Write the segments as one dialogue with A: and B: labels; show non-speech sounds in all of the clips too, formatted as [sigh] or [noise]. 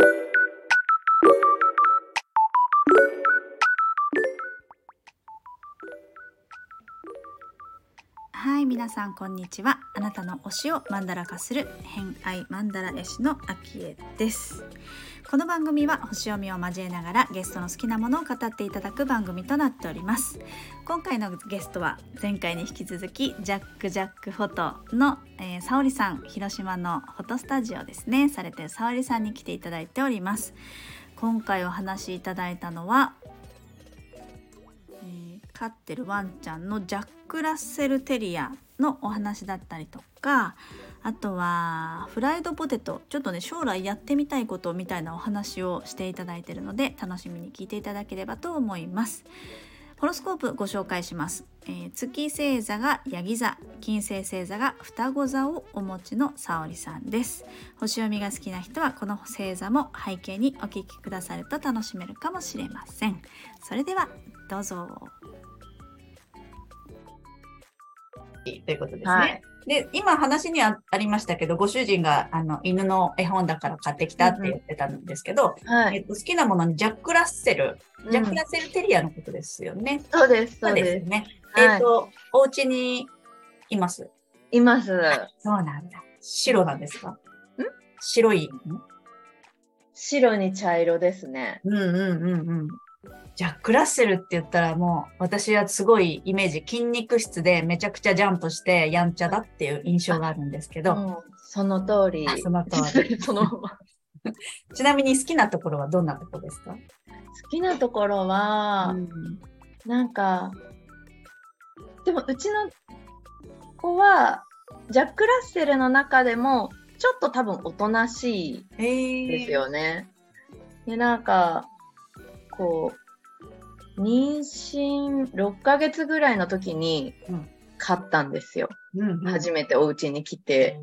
A: は皆さんこんにちは。あなたの推しをマンダラ化する偏愛マンダラ絵師のアキエです。この番組は星読みを交えながらゲストの好きなものを語っていただく番組となっております。今回のゲストは前回に引き続きジャック・ジャックフォトの、えー、沙織さん広島のフォトスタジオですね。されてる沙織さんに来ていただいております。今回お話しいただいたのは飼ってるワンちゃんのジャック・ラッセル・テリアのお話だったりとかあとはフライドポテトちょっとね将来やってみたいことみたいなお話をしていただいているので楽しみに聞いていただければと思います。ホロスコープご紹介します、えー、月星座がヤギ座金星星座が双子座をお持ちの沙織さんです。星読みが好きな人はこの星座も背景にお聞きくださると楽しめるかもしれません。それではどうぞ。ということですね。はい、で、今話にありましたけど、ご主人があの犬の絵本だから買ってきたって言ってたんですけど、うんはい、えっと、好きなものにジャック・ラッセル、ジャック・ラッセル・テリアのことですよね。
B: そうです、そうです
A: ね。えっ、と、お家にいます？
B: います。
A: そうなんだ。白なんですか？ん？白い？
B: 白に茶色ですね。
A: うんうんうんうん。ジャック・ラッセルって言ったらもう私はすごいイメージ筋肉質でめちゃくちゃジャンプしてやんちゃだっていう印象があるんですけど、
B: その通り。
A: その通り。そ [laughs] のちなみに好きなところはどんなところですか？
B: 好きなところは、うん、なんかでもうちの子はジャック・ラッセルの中でもちょっと多分おとなしいですよね。でなんかこう、妊娠6ヶ月ぐらいの時に買ったんですよ。うんうん、初めてお家に来て。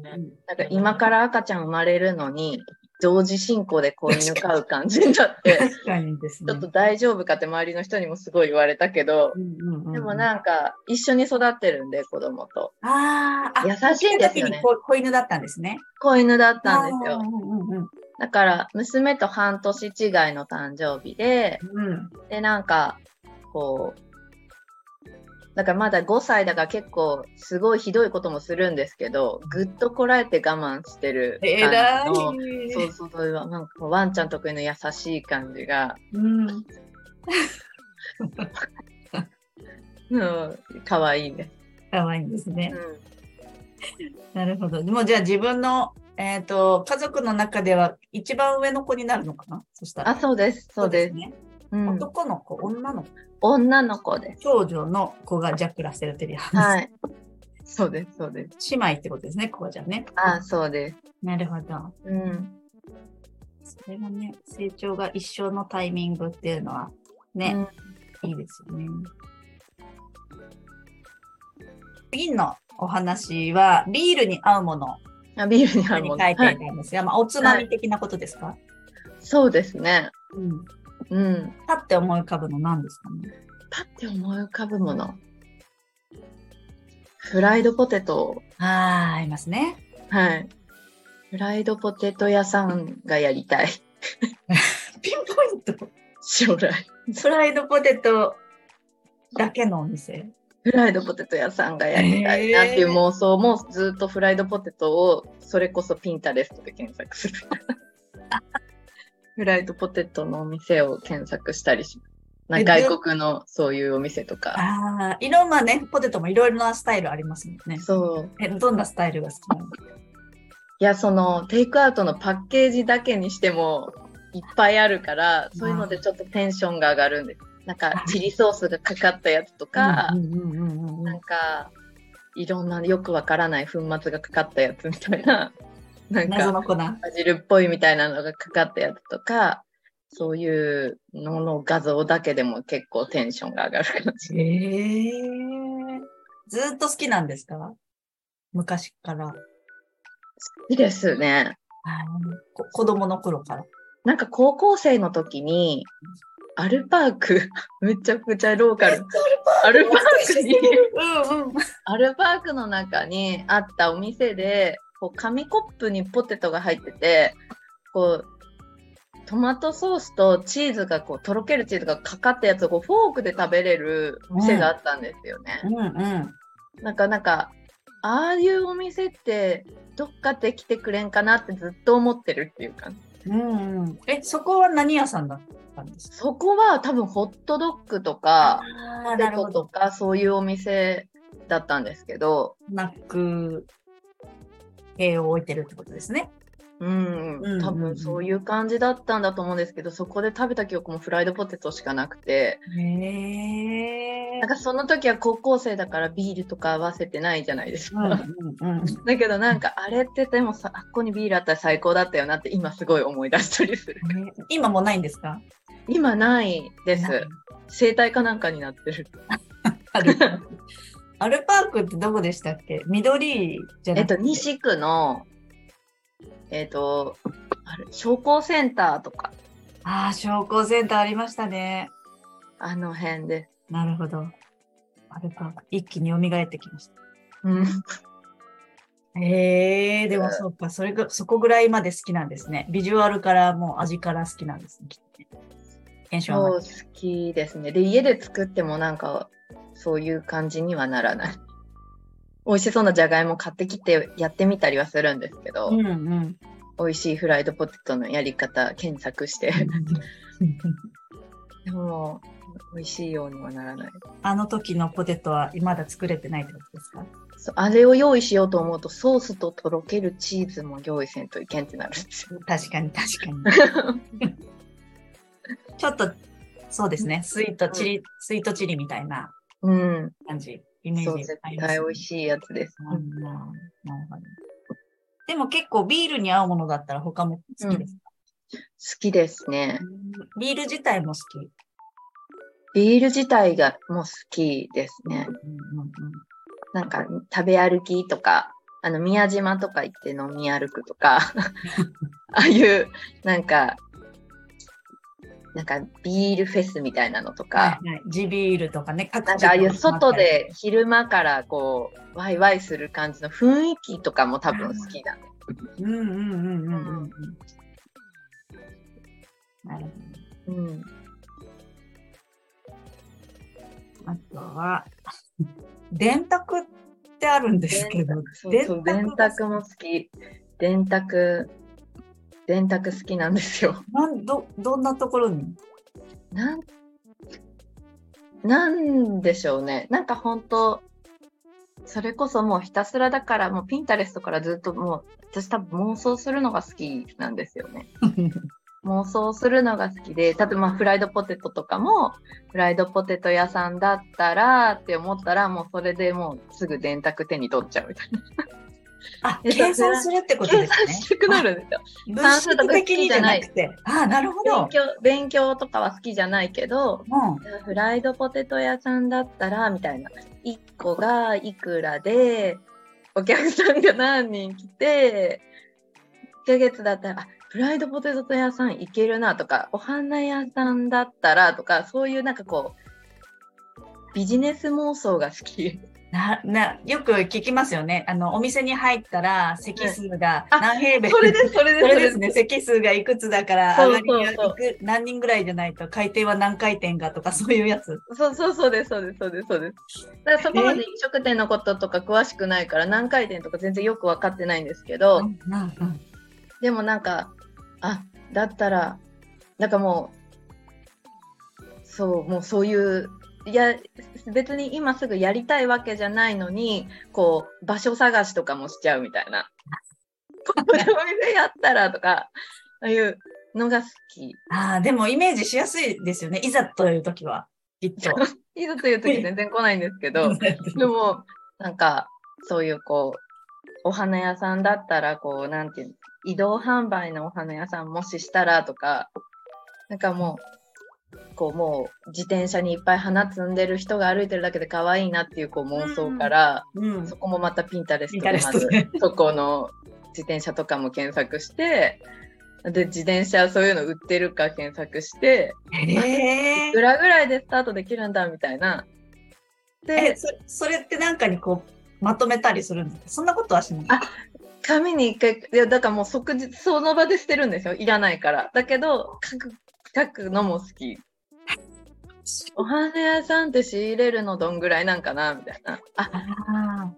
B: なんか今から赤ちゃん生まれるのに、同時進行で子犬飼う感じになって、[laughs] ね、ちょっと大丈夫かって周りの人にもすごい言われたけど、うんうんうん、でもなんか一緒に育ってるんで、子供と。
A: ああ、優しいんですよね。子犬だったんですね。
B: 子犬だったんですよ。うんうんうんだから娘と半年違いの誕生日で、うん、でなんかこうだからまだ5歳だから結構すごいひどいこともするんですけどぐっとこらえて我慢してる感じの、そうそうそうなんかワンちゃん得意の優しい感じが、うん。うん、かわいいね。
A: かわいいんですね。うん、なるほど。でもじゃあ自分のえっ、ー、と、家族の中では一番上の子になるのかな？そしたら。
B: あ、そうです。そうです。ね。
A: うん、男の子、女の子。
B: 女の子です。
A: 長女の子がジャック・ラッセル・テリア。
B: はい。そうです、そうです。
A: 姉妹ってことですね、ここじゃね。
B: あ、そうです。
A: なるほど。うん。それがね、成長が一生のタイミングっていうのはね、うん、いいですよね。次のお話は、ビールに合うもの
B: あビールに合う
A: もの。書いていたんですが、はい、まあ、おつまみ的なことですか、はい、
B: そうですね。
A: うん。うん。パって思い浮かぶの何ですかね？
B: パって思い浮かぶもの。フライドポテト。
A: ああ、ありますね。
B: はい。フライドポテト屋さんがやりたい。[laughs]
A: ピンポイント
B: 将来。
A: フライドポテトだけのお店？
B: フライドポテト屋さんがやりたいなっていう妄想もずっとフライドポテトをそれこそピンタレストで検索する。[laughs] フライドポテトのお店を検索したりします。外国のそういうお店とか。
A: ああ、いろんなね、ポテトもいろいろなスタイルありますもんね。
B: そう。
A: え、どんなスタイルが好きなの
B: いや、その、テイクアウトのパッケージだけにしてもいっぱいあるから、そういうのでちょっとテンションが上がるんです。なんかチリソースがかかったやつとか、なんかいろんなよくわからない粉末がかかったやつみたいな、[laughs]
A: なんか
B: バジルっぽいみたいなのがかかったやつとか、そういうのの画像だけでも結構テンションが上がる感じ。
A: えー、ずっと好きなんですか？昔から。好
B: きですね。
A: 子供の頃から。
B: なんか高校生の時に、アルパーク、[laughs] めちゃくちゃローカル。アルパークに、うんうん、アルパークの中にあったお店で、こう紙コップにポテトが入ってて、こう、トマトソースとチーズがこうとろけるチーズがかかったやつをこうフォークで食べれる店があったんですよね。
C: うんうん。
B: なんかなんかああいうお店ってどっかで来てくれんかなってずっと思ってるっていうか
C: うんうん。え、そこは何屋さんだ？ったんですか
B: そこは多分ホットドッグとかポテトとかそういうお店だったんですけど、
C: スナック系を置いてるってことですね。
B: うん
C: うん
B: 多分そういう感じだったんだと思うんですけどそこで食べた記憶もフライドポテトしかなくて
C: へえ
B: なんかその時は高校生だからビールとか合わせてないじゃないですか。
C: うんうんうん。
B: だけどなんかあれってでもさあっこにビールあったら最高だったよなって今すごい思い出したりする。
C: ね今もないんですか？
B: 今ないです。生態かなんかになってる。[laughs]
C: アルパーク。ってどこでしたっけ？緑じゃ
B: えっと、
C: なくて。
B: 西区の、えっと、あれ、商工センターとか、
C: ああ、商工センターありましたね。
B: あの辺で。
C: なるほど。アルパーク。一気に蘇ってきました。
B: うん。
C: へ [laughs] え、でもそうか、それが、そこぐらいまで好きなんですね。ビジュアルからもう味から好きなんですね、きっとね。テンション上が
B: そう、好きですね。で、家で作ってもなんか、そういう感じにはならない。[laughs] 美味しそうなじゃがいも買ってきてやってみたりはするんですけど、
C: うんうん。
B: 美味しいフライドポテトのやり方検索して、[laughs] でも、美味しいようにはならない。
C: あの時のポテトはまだ作れてないってことですか？
B: そうあれを用意しようと思うと、ソースととろけるチーズも用意せんといけんってなるんですよ。
C: 確かに確かに。[laughs] ちょっと、そうですね。スイートチリ、スイートチリみたいな
B: うん。
C: 感じ、イメ
B: そう、
C: ージ
B: 絶
C: あります、ね。
B: 対美味しいやつです。
C: うんなるほど。でも結構ビールに合うものだったら他も好きですか、
B: 好きですね。
C: ビール自体も好き？
B: ビール自体がもう好きですね。
C: うんうんうん
B: なんか食べ歩きとか、あの宮島とか行って飲み歩くとか、[laughs] ああいうなんか、なんかビールフェスみたいなのとか、
C: はいはい、地ビールとかね、各
B: なんかああいう外で昼間からこう、ワイワイする感じの雰囲気とかも多分好きだね。
C: うんうんうんうんうんうん。なるほど。
B: うん。
C: あとは、[laughs] 電卓ってあるんですけど、
B: そうそう、電卓も好き。電卓、電卓好きなんですよ。
C: なんどどんなところに？
B: なん、なんでしょうね。なんか本当それこそもうひたすらだから、もうピンタレストからずっともう、私多分妄想するのが好きなんですよね。[laughs] 妄想するのが好きで、例えばまあフライドポテトとかも、フライドポテト屋さんだったらって思ったら、もうそれでもうすぐ電卓手に取っちゃうみたいな。
C: あ、
B: えっと
C: 計算するってこと
B: 計
C: ですね。
B: 算したくなるんですよ。
C: 物質的にじゃなくて。あ、なるほど。
B: 勉強、勉強とかは好きじゃないけど、
C: うん。
B: フライドポテト屋さんだったら、みたいな。1個がいくらで、お客さんが何人来て、1ヶ月だったら、あ、フライドポテト屋さん行けるなとか、お花屋さんだったらとか、そういうなんかこう、ビジネス妄想が好き。
C: な、な、よく聞きますよね。あの、お店に入ったら、席数が
B: あ
C: 何平米。
B: それです、それです。
C: それですね。席数がいくつだから、上がりがいく何人ぐらいじゃないと、回転は何回転かとか、そういうやつ。
B: そうそうそうです、そうです、そうです、そうです。だからそこまで飲食店のこととか詳しくないから、何回転とか全然よく分かってないんですけど、
C: うんうん
B: でもなんか、あ、だったら、なんかもう、そう、もうそういう、いや、別に今すぐやりたいわけじゃないのに、こう、場所探しとかもしちゃうみたいな。ここでお店やったらとか、ああいうのが好き。
C: ああ、でもイメージしやすいですよね。いざという時は、きっと。[laughs]
B: いざという時全然来ないんですけど、[laughs] でも、なんか、そういうこう、お花屋さんだったら、こう、なんていうの、移動販売のお花屋さんもししたらとか、なんかもう、こう、もう、自転車にいっぱい花積んでる人が歩いてるだけで可愛いなっていうこう妄想から、
C: うん
B: そこもまたピンタレストでまず
C: ね、
B: そこの自転車とかも検索して、で、自転車そういうの売ってるか検索して、
C: へ
B: いくらぐらいでスタートできるんだみたいな。
C: え。
B: で
C: え、、そそれってなんかにこう、まとめたりするんですか？そんなことはしない。
B: あ紙に一回、いや、だからもう即日その場で捨てるんですよ。いらないから。だけど、書く、書くのも好き。お花屋さんって仕入れるのどんぐらいなんかな？みたいな。あ、
C: あ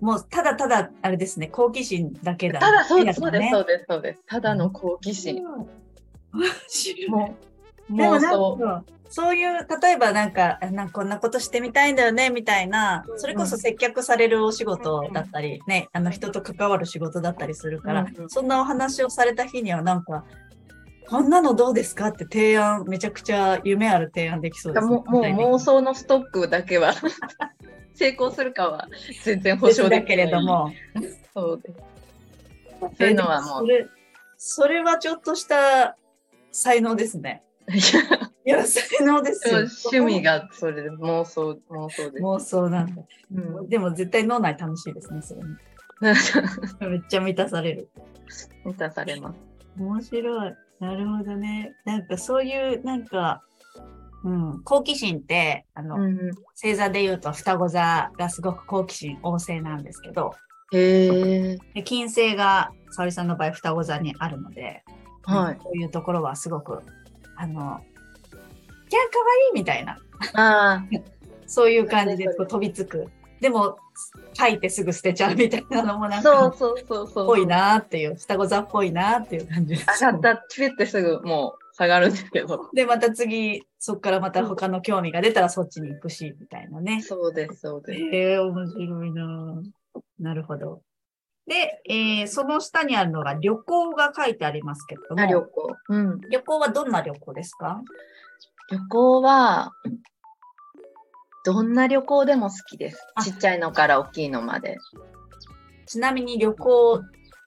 C: もうただただあれですね。好奇心だけだ。
B: ただそうです、
C: ね
B: そうです、そうです、そうです。ただの好奇心。もう、[laughs]
C: でもなん。かそういう例えばなんかあなんかこんなことしてみたいんだよねみたいなそれこそ接客されるお仕事だったりねあの人と関わる仕事だったりするから、
B: うんうん。
C: そんなお話をされた日にはなんかこんなのどうですか？って提案めちゃくちゃ夢ある提案できそうですね
B: もうもう妄想のストックだけは [laughs] 成功するかは全然保証でき
C: だけれども
B: そうです。そういうのはもう
C: それそれはちょっとした才能ですねいや才能ですよ
B: 趣味がそれで妄想妄想です。
C: 妄想なんだ
B: うん
C: でも絶対脳内楽しいですね、それね。[laughs] めっちゃ満たされる。
B: 満たされます。
C: 面白い。なるほどね。なんかそういう、なんか、うん、好奇心って、あの、
B: うん
C: 星座で言うと双子座がすごく好奇心旺盛なんですけど、
B: へ
C: 金星が沙織さんの場合双子座にあるので、
B: はい。
C: そういうところはすごく、あの、キャーかわいいみたいな、
B: あ [laughs]
C: そういう感じでこう飛びつく。でも、書いてすぐ捨てちゃうみたいなのもな
B: あ、
C: んか、
B: そうそうそうそう。
C: ぽいなーっていう、双子座っぽいなーっていう感じです。
B: 上がった、ピュってすぐもう下がるんですけど。
C: で、また次、そこからまた他の興味が出たらそっちに行くし、みたいなね。
B: そうです、そうです。
C: へえ面白いなーなるほど。で、えーその下にあるのが旅行が書いてありますけれども、
B: あ、旅行。うん。
C: 旅行はどんな旅行ですか
B: 旅行は、どんな旅行でも好きです
C: あ。
B: ちっちゃいのから大きいのまで。
C: ちなみに旅行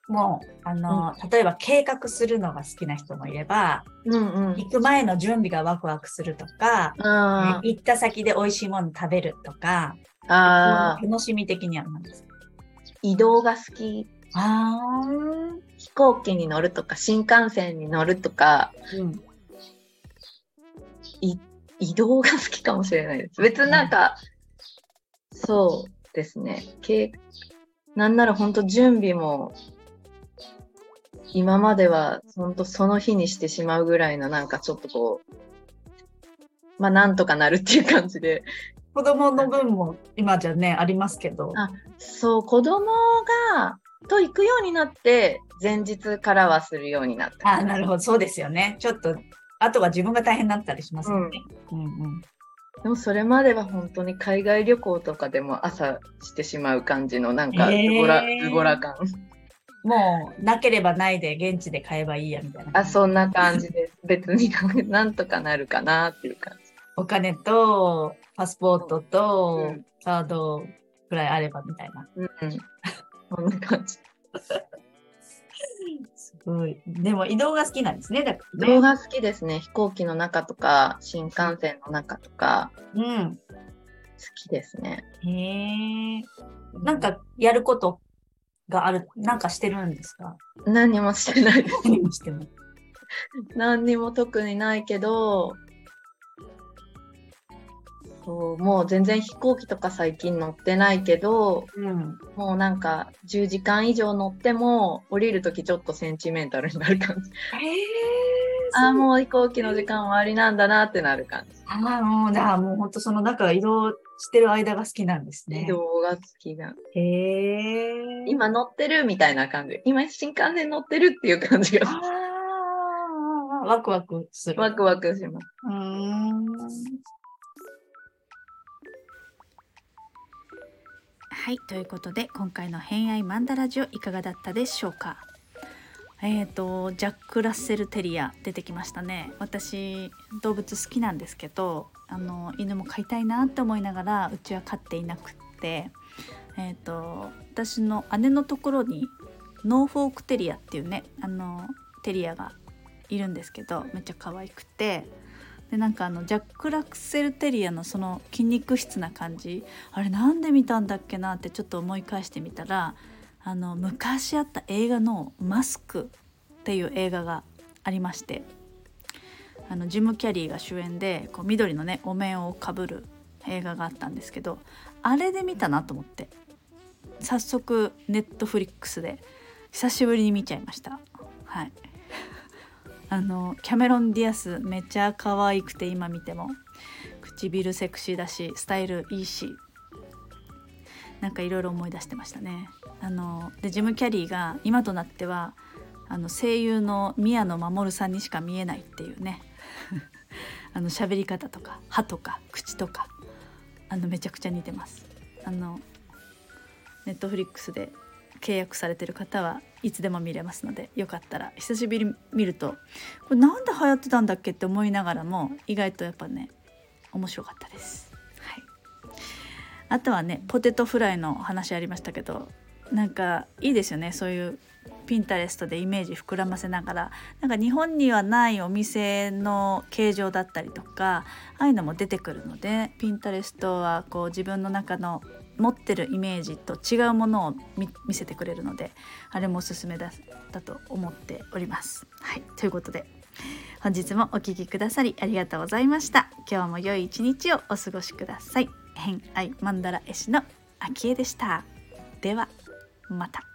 C: も、あの、例えば計画するのが好きな人もいれば、
B: うんうん。
C: 行く前の準備がワクワクするとか、
B: あ
C: 行った先で美味しいもの食べるとか、
B: あ、
C: 楽しみ的には何ですか？
B: 移動が好き。
C: あ
B: 飛行機に乗るとか、新幹線に乗るとか、
C: うん。
B: 移動が好きかもしれないです。別になんか、そうですね。けなんなら本当準備も、今までは本当その日にしてしまうぐらいのなんかちょっとこう、まあなんとかなるっていう感じで、
C: 子供の分も今じゃね、ありますけど。
B: あそう、子供が、と行くようになって、前日からはするようになった。
C: あなるほど、そうですよね。ちょっと、あとは自分が大変になったりしますよね。うんうん。
B: でもそれまでは本当に海外旅行とかでも朝してしまう感じのなんかズボラ、ズボラ感。
C: もう、なければないで現地で買えばいいやみたいな。
B: あ、そんな感じです。別になんとかなるかなっていう感じ。
C: お金と、パスポートと、
B: うん
C: カードくらいあればみたいな。
B: うん。そんな感じ。[laughs]
C: でも移動が好きなんですね。だからね
B: 動画好きですね。飛行機の中とか、新幹線の中とか、
C: うん。
B: 好きですね。
C: へえ。なんかやることがある、なんかしてるんですか？
B: 何にもしてないです。
C: 何もしても。
B: 何にも特にないけど、そうもう全然飛行機とか最近乗ってないけど、
C: うん。
B: もうなんか10時間以上乗っても降りるときちょっとセンチメンタルになる感じ。
C: へえ。
B: ああ、もう飛行機の時間終わりなんだなってなる感じ。
C: ああ、もう、だもう本当その中移動してる間が好きなんですね。
B: 移動が好きな。
C: へえ。
B: 今乗ってるみたいな感じ。今新幹線乗ってるっていう感じが
C: ワクワクする。
B: ワクワクします。
C: うーん。
A: はいということで今回の「偏愛マンダラジオ」いかがだったでしょうか？えーとジャック・ラッセル・テリア出てきましたね。私動物好きなんですけどあの犬も飼いたいなって思いながらうちは飼っていなくって。えーと私の姉のところにノーフォークテリアっていうねあのテリアがいるんですけどめっちゃ可愛くて。でなんかあのジャック・ラッセル・テリアのその筋肉質な感じ。あれなんで見たんだっけなってちょっと思い返してみたらあの昔あった映画の「マスク」っていう映画がありまして。あのジム・キャリーが主演でこう緑のねお面をかぶる映画があったんですけどあれで見たなと思って。早速ネットフリックスで久しぶりに見ちゃいました。はい。あのキャメロン・ディアスめっちゃ可愛くて今見ても。唇セクシーだしスタイルいいし。なんかいろいろ思い出してましたね。あのでジム・キャリーが今となってはあの声優の宮野真守さんにしか見えないっていうね。[laughs] あの喋り方とか歯とか口とかあのめちゃくちゃ似てます。あのネットフリックスで契約されてる方はいつでも見れますのでよかったら久しぶりに見るとこれなんで流行ってたんだっけって思いながらも意外とやっぱね面白かったです。はい、あとはねポテトフライの話ありましたけどなんかいいですよね。そういうピンタレストでイメージ膨らませながら。なんか日本にはないお店の形状だったりとかああいうのも出てくるのでピンタレストはこう自分の中の持ってるイメージと違うものを見せてくれるのであれもおすすめだだと思っております。はいということで本日もお聴きくださりありがとうございました。今日も良い一日をお過ごしください。偏愛マンダラ絵師の秋江でした。ではまた。